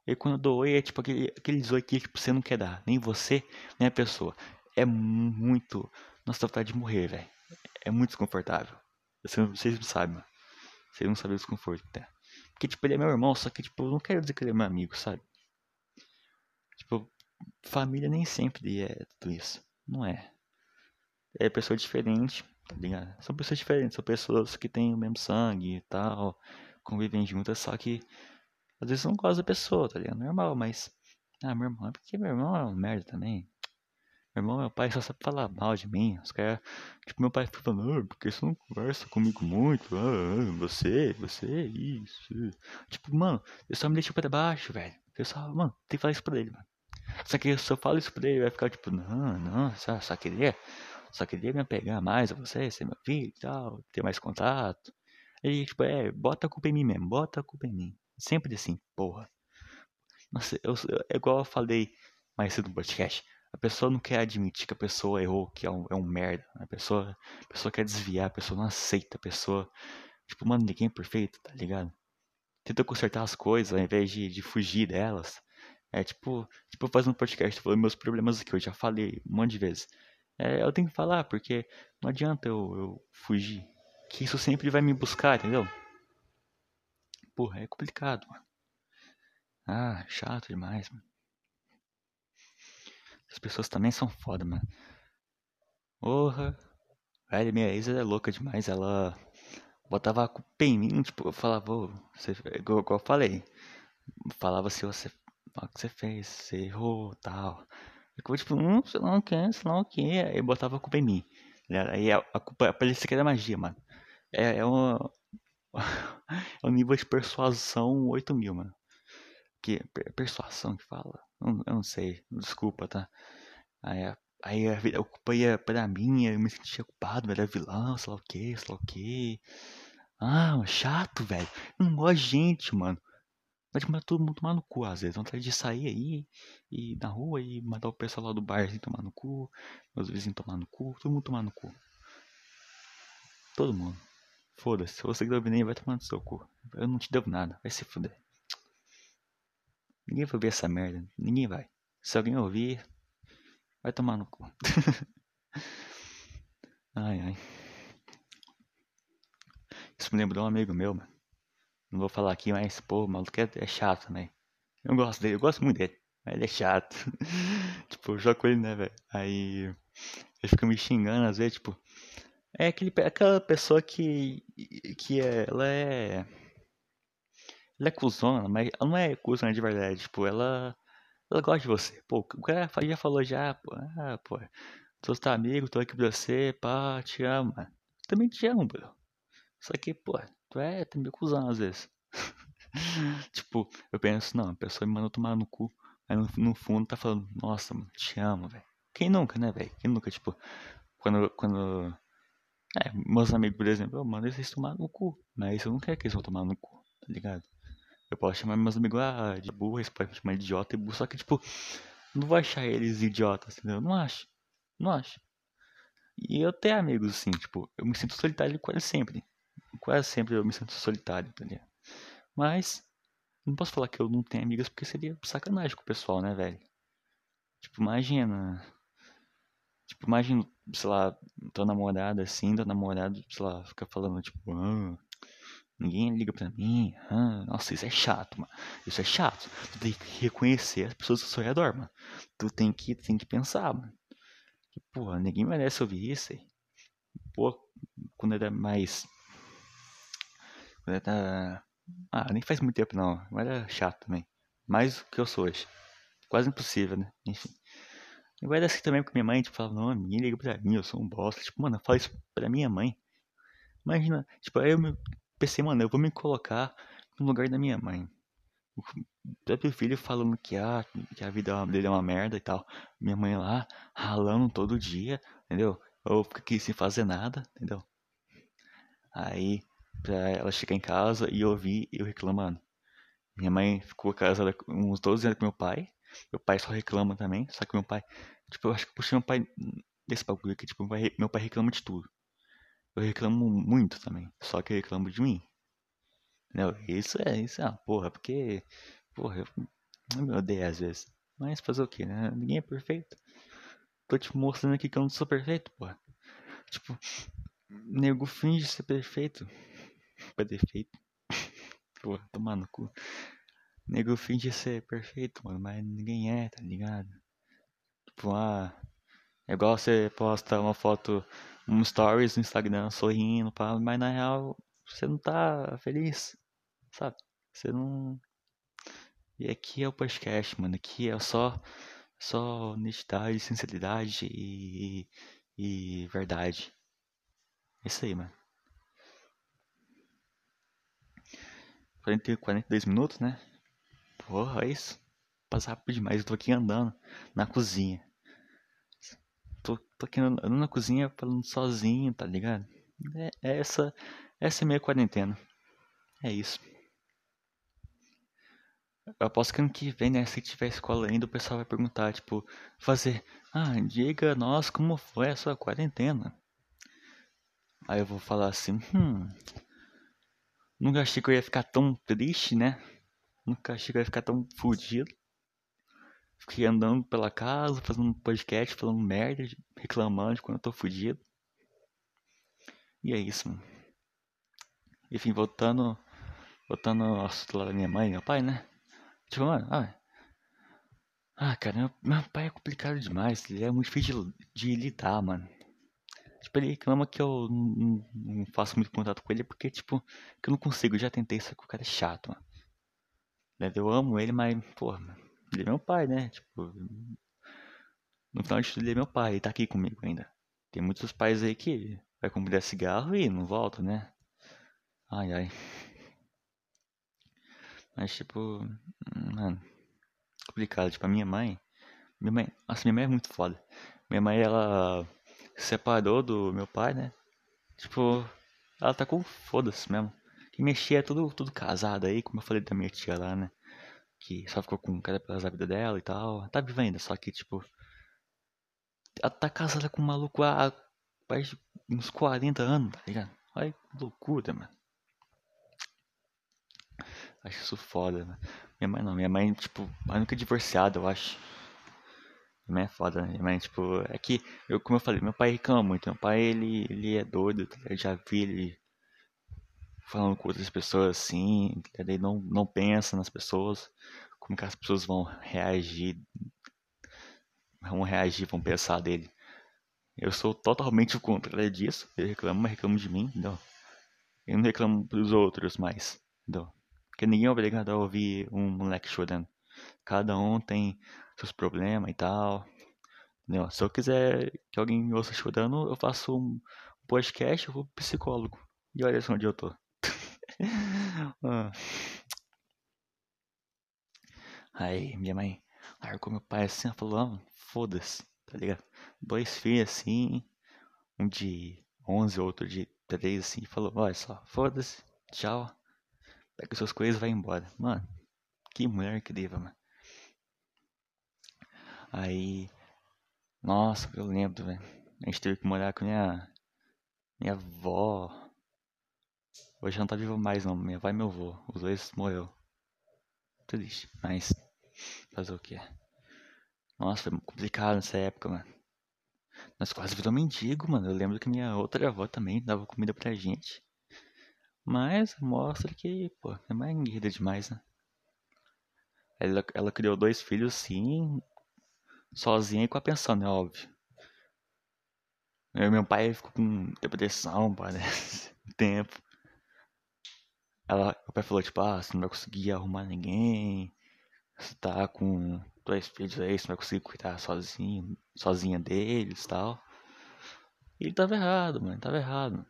E quando eu dou oi, é tipo aquele, aqueles oi que tipo, você não quer dar. Nem você, nem a pessoa. É muito. Nossa, dá vontade de morrer, velho. É muito desconfortável. Vocês, vocês não sabem, mano. Vocês não sabem o desconforto que tem. Porque, tipo, ele é meu irmão, só que, tipo, eu não quero dizer que ele é meu amigo, sabe? Tipo, família nem sempre é tudo isso. Não é. É pessoa diferente, tá ligado? São pessoas diferentes, são pessoas que têm o mesmo sangue e tal, convivem juntas, só que às vezes não gosto da pessoa, tá ligado? Normal, mas. Ah, meu irmão, é porque meu irmão é uma merda também. Meu irmão, meu pai só sabe falar mal de mim. Os caras. Tipo, meu pai fica falando, ah, porque você não conversa comigo muito. Ah, ah, você, você, isso. Tipo, mano, eu só me deixo pra baixo, velho. Eu só, mano, tem que falar isso pra ele, mano. Só que se eu falo isso pra ele, vai ficar tipo, não, não, só, só queria. Só queria me apegar mais a você, ser meu filho e tal, ter mais contato. Ele, tipo, é, bota a culpa em mim mesmo, bota a culpa em mim. Sempre assim, porra. Nossa, eu, eu- é igual eu falei mais cedo no podcast. A pessoa não quer admitir que a pessoa errou, que é um, é um merda. A pessoa, a pessoa quer desviar, a pessoa não aceita, a pessoa. Tipo, mano, ninguém é perfeito, tá ligado? Tenta consertar as coisas ao invés de, de fugir delas. É tipo, tipo fazendo podcast, falando meus problemas aqui, eu já falei um monte de vezes. É, eu tenho que falar, porque não adianta eu, eu fugir. Que isso sempre vai me buscar, entendeu? Porra, é complicado, mano. Ah, chato demais, mano. As pessoas também são foda, mano. Porra. Velho, minha ex é louca demais. Ela botava a culpa em mim, tipo, eu falava, você, igual, eu falei. Falava se você. O que você fez? Você errou tal. Eu, tipo, hum, sei lá o que, sei lá o que. Aí botava a culpa em mim. né? Aí a, a culpa parecia que era magia, mano. É, é uma. é um nível de persuasão 8 mil, mano. Que per- persuasão que fala? Eu, não- sei, desculpa, tá? Aí, a- aí a, a culpa ia pra mim, eu me sentia culpado, era vilão, sei lá o que, sei lá o que. Ah, chato, velho. Não gosto de gente, mano. Vai de mandar todo mundo tomar no cu, às vezes. Vontade de sair aí, e na rua, e mandar o pessoal lá do barzinho tomar no cu, meus vizinhos tomar no cu, todo mundo tomar no cu. Todo mundo. Foda-se, se você que ouvindo aí, vai tomar no seu cu. Eu não te devo nada, vai se fuder. Ninguém vai ver essa merda, ninguém vai. Se alguém ouvir, vai tomar no cu. ai, ai. Isso me lembrou um amigo meu, mano. Não vou falar aqui, mas, pô, o maluco é, é chato também. Eu gosto dele, eu gosto muito dele. Mas ele é chato. tipo, eu jogo com ele, né, velho? Aí ele fica me xingando às vezes, tipo. É aquele, pe- aquela pessoa que. que é, ela é. Ela é cuzona, mas ela não é cuzona de verdade. Tipo, ela. Ela gosta de você. Pô, o cara já falou já, pô. Ah, pô. Tô seu amigo, tô aqui pra você, pá, te amo, mano. Também te amo, bro. Só que, pô, tu é também cuzão às vezes. tipo, eu penso, não, a pessoa me mandou tomar no cu. Aí no, no fundo tá falando, nossa, mano, te amo, velho. Quem nunca, né, velho? Quem nunca, tipo, quando. quando é, meus amigos, por exemplo, eu mando eles tomar no cu. Mas eu não quero que eles vão tomar no cu, tá ligado? Eu posso chamar meus amigos ah, de burro, eles podem me chamar de idiota e burro, só que, tipo, não vou achar eles idiotas, entendeu? Não acho. Não acho. E eu tenho amigos, assim, tipo, eu me sinto solitário quase sempre. Quase sempre eu me sinto solitário, tá ligado? Mas, não posso falar que eu não tenho amigas porque seria sacanagem com o pessoal, né, velho? Tipo, imagina. Tipo, imagina, sei lá, tua namorada assim, teu namorado, sei lá, fica falando, tipo, ah, ninguém liga pra mim, ah, nossa, isso é chato, mano. Isso é chato. Tu tem que reconhecer as pessoas do seu redor, mano. Tu tem que, tem que pensar, mano. Que, porra, ninguém merece ouvir isso aí. Pô, quando era mais. Era. Ah, nem faz muito tempo não, mas era chato também. Mais do que eu sou hoje. Quase impossível, né? Enfim. Eu era assim também com minha mãe, tipo, falava, não, ninguém liga pra mim, eu sou um bosta. Tipo, mano, fala isso pra minha mãe. Imagina, tipo, aí eu pensei, mano, eu vou me colocar no lugar da minha mãe. O próprio filho falando que, ah, que a vida dele é uma merda e tal. Minha mãe lá, ralando todo dia, entendeu? Eu aqui sem fazer nada, entendeu? Aí, pra ela chegar em casa e ouvir eu reclamando. Minha mãe ficou casada uns 12 anos com meu pai. Meu pai só reclama também. Só que meu pai. Tipo, eu acho que eu puxei meu pai desse bagulho aqui. Tipo, meu pai, reclama de tudo. Eu reclamo muito também. Só que eu reclamo de mim. Entendeu? Isso é, isso é uma porra. Porque. Porra, eu me odeio às vezes. Mas fazer o que, né? Ninguém é perfeito. Tô te mostrando aqui que eu não sou perfeito, porra. Tipo, nego finge ser perfeito. Pra defeito. Porra, tomar no cu. Nego finge ser perfeito, mano, mas ninguém é, tá ligado? Tipo, ah. É igual você posta uma foto, um stories no Instagram sorrindo, pá, mas na real você não tá feliz, sabe? Você não. E aqui é o podcast, mano. Aqui é só, só honestidade, sinceridade e, e verdade. É isso aí, mano. 40, 42 minutos, né? Porra, é isso. Passa rápido demais. Eu tô aqui andando na cozinha. Tô, tô aqui andando na cozinha falando sozinho, tá ligado? É, é essa, essa é minha quarentena. É isso. Eu aposto que ano que vem, né, se tiver escola ainda, o pessoal vai perguntar, tipo, fazer, ah, diga nós como foi a sua quarentena. Aí eu vou falar assim, hum, nunca achei que eu ia ficar tão triste, né? Nunca achei que eu ia ficar tão fudido. Fiquei andando pela casa, fazendo podcast, falando merda, reclamando de quando eu tô fudido. E é isso, mano. Enfim, voltando. Voltando ao assunto lá da minha mãe e meu pai, né? Tipo, mano, ah, ah cara, meu, meu pai é complicado demais. Ele é muito difícil de, de lidar, mano. Tipo, ele reclama que eu não, faço muito contato com ele porque, tipo, que eu não consigo. Eu já tentei, só que o cara é chato, mano. Eu amo ele, mas, porra, ele é meu pai, né? Tipo, no final de tudo, ele é meu pai, ele tá aqui comigo ainda. Tem muitos pais aí que vai comprar cigarro e não volta, né? Ai, ai. Mas, tipo, mano, complicado. Tipo, a minha mãe, minha mãe, nossa, minha mãe é muito foda. Minha mãe, ela separou do meu pai, né? Tipo, ela tá com foda-se mesmo. Que mexia é tudo, tudo casado aí, como eu falei da minha tia lá, né? Que só ficou com um cara pela vida dela e tal. Tá viva ainda, só que, tipo. Ela tá casada com um maluco há quase uns 40 anos, tá ligado? Olha que loucura, mano. Acho isso foda, né? Minha mãe não, minha mãe, tipo, a única divorciada, eu acho. Mãe é foda, né? Mãe, tipo, é que, eu, como eu falei, meu pai reclama muito. Meu pai, ele, ele é doido, tá eu já vi ele falando com outras pessoas assim, ele não, não pensa nas pessoas, como que as pessoas vão reagir, vão reagir, vão pensar dele. Eu sou totalmente o contrário disso, eu reclamo, mas reclamo de mim, entendeu? Eu não reclamo dos outros mais, entendeu? Porque ninguém é obrigado a ouvir um moleque chorando. Cada um tem seus problemas e tal. Entendeu? Se eu quiser que alguém me ouça chorando, eu faço um podcast, eu vou pro psicólogo. E olha só onde eu tô. Ah. Aí minha mãe largou meu pai assim, ela falou, ah, foda-se, tá ligado? Dois filhos assim, um de 11, outro de 3 assim, falou, olha só, foda-se, tchau, pega suas coisas e vai embora. Mano, que mulher incrível, mano. Aí, nossa, eu lembro, velho. A gente teve que morar com minha, minha avó. Hoje não tá vivo mais não, minha avó e meu avô. Os dois morreu. Triste, mas fazer o que? Nossa, foi complicado nessa época, mano. Nós quase viramos mendigo, mano. Eu lembro que minha outra avó também dava comida pra gente. Mas mostra que, pô, é mais guerreira demais, né? Ela, ela criou dois filhos, sim, sozinha e com a pensão, né? Óbvio. Eu, meu pai ficou com depressão, parece, tempo. Ela, meu pai falou, tipo, ah, você não vai conseguir arrumar ninguém. Você tá com dois filhos aí, você não vai conseguir cuidar sozinho, sozinha deles e tal. E ele tava errado, mano, tava errado.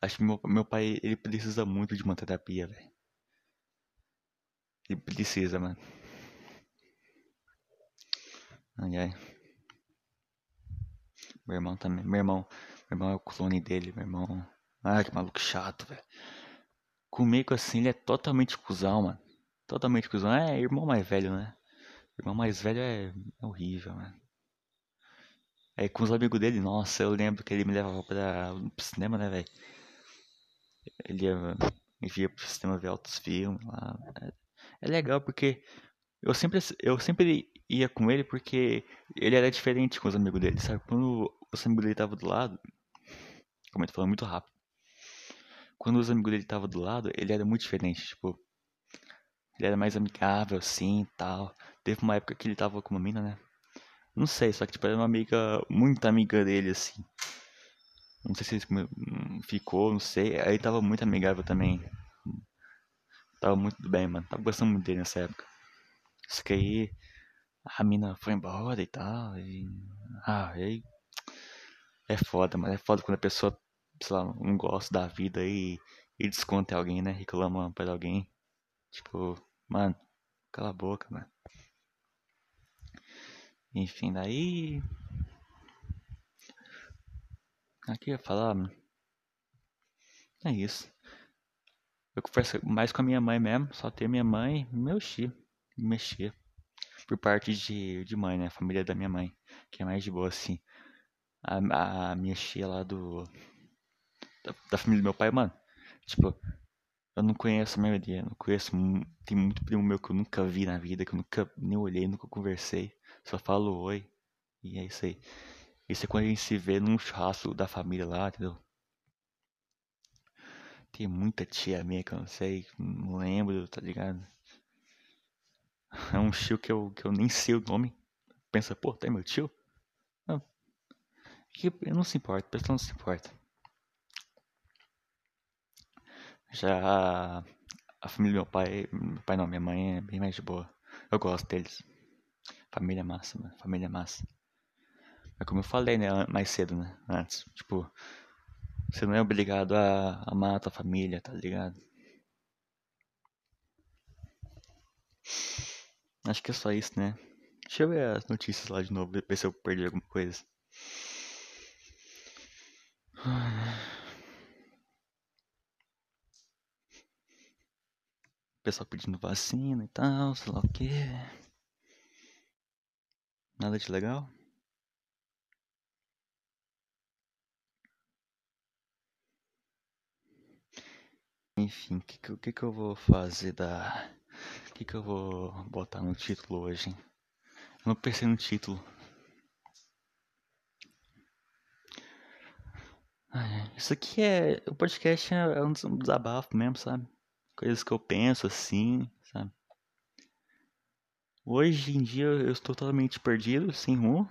Acho que meu, meu pai, ele precisa muito de uma terapia, velho. Ele precisa, mano. Ai. Meu irmão também. Meu irmão, meu irmão é o clone dele, meu irmão. Ai, que maluco chato, velho. Comigo assim, ele é totalmente cuzão, mano. Totalmente cuzão. É irmão mais velho, né? Irmão mais velho é, é horrível, mano. Aí com os amigos dele, nossa, eu lembro que ele me levava pra, pro cinema, né, velho? Ele ia, ia pro cinema ver altos filmes lá. É, é legal porque eu sempre, eu sempre ia com ele porque ele era diferente com os amigos dele, sabe? Quando os amigos dele estavam do lado, como eu tô falando muito rápido, quando os amigos dele estavam do lado, ele era muito diferente, tipo, ele era mais amigável, assim, e tal. Teve uma época que ele tava com uma mina, né? Não sei, só que, tipo, era uma amiga, muito amiga dele, assim. Não sei se ele ficou, não sei. Aí tava muito amigável também. Tava muito bem, mano. Tava gostando muito dele nessa época. Só que aí a mina foi embora e tal. E... Ah, aí. É foda, mas é foda quando a pessoa, sei lá, não gosta da vida e, e desconta em alguém, né? Reclama pra alguém. Tipo, mano, cala a boca, mano. Enfim, daí. Aqui ia falar, mano. É isso. Eu converso mais com a minha mãe mesmo, só ter minha mãe e meu mexer. Por parte de, de mãe, né? Família da minha mãe, que é mais de boa, assim. A, a minha xia lá do. Da, da, família do meu pai, mano. Tipo, eu não conheço a maioria, não conheço. Tem muito primo meu que eu nunca vi na vida, que eu nunca nem olhei, nunca conversei. Só falo oi. E é isso aí. Isso é quando a gente se vê num churrasco da família lá, entendeu? Tem muita tia minha que eu não sei, não lembro, tá ligado? É um tio que eu, que eu nem sei o nome. Pensa, pô, tá meu tio? Não. Que, não se importa, a pessoa não se importa. Já a família do meu pai, meu pai não, minha mãe é bem mais de boa. Eu gosto deles. Família é massa, mano. Família é massa. É como eu falei, né, mais cedo, né, antes. Tipo, você não é obrigado a amar a tua família, tá ligado? Acho que é só isso, né? Deixa eu ver as notícias lá de novo, ver se eu perdi alguma coisa. Pessoal pedindo vacina e tal, sei lá o que. Nada de legal? Enfim, o que, que, que, eu vou fazer da. O que, que eu vou botar no título hoje? Eu não pensei no título. Isso aqui é. O podcast é um desabafo mesmo, sabe? Coisas que eu penso assim, sabe? Hoje em dia eu estou totalmente perdido, sem rumo.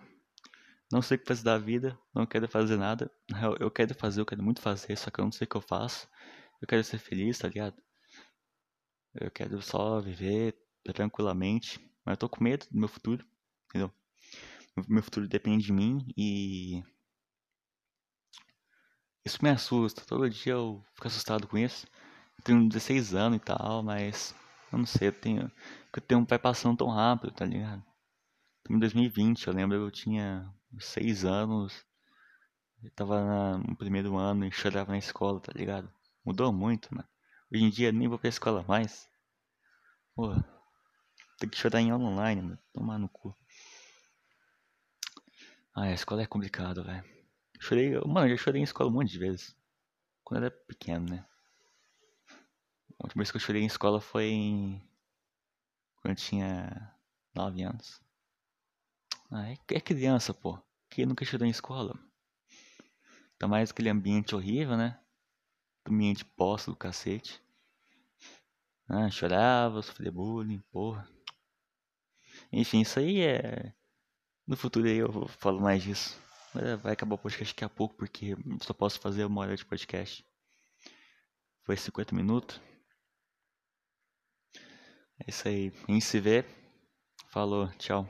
Não sei o que fazer da vida, não quero fazer nada. Eu quero fazer, eu quero muito fazer, só que eu não sei o que eu faço. Eu quero ser feliz, tá ligado? Eu quero só viver tranquilamente. Mas eu tô com medo do meu futuro, entendeu? Meu futuro depende de mim e. Isso me assusta. Todo dia eu fico assustado com isso. Eu tenho 16 anos e tal, mas. Eu não sei, eu tenho. O tempo vai passando tão rápido, tá ligado? Em 2020, eu lembro eu tinha 6 anos. Eu tava no primeiro ano e chorava na escola, tá ligado? Mudou muito, mano. Hoje em dia nem vou pra escola mais. Porra. Tem que chorar em aula online, mano. Tomar no cu. Ah, a escola é complicado, velho. Chorei, mano, eu já chorei em escola um monte de vezes. Quando eu era pequeno, né? A última vez que eu chorei em escola foi em... quando eu tinha 9 anos. Ah, é, é criança, pô. Quem nunca chorou em escola? Tá mais aquele ambiente horrível, né? Ambiente posto do cacete. Ah, chorava, sofria bullying, porra. Enfim, isso aí é. No futuro aí eu falo mais disso. Vai acabar o podcast daqui a pouco, porque só posso fazer uma hora de podcast. Foi 50 minutos. É isso aí. A gente se vê. Falou, tchau.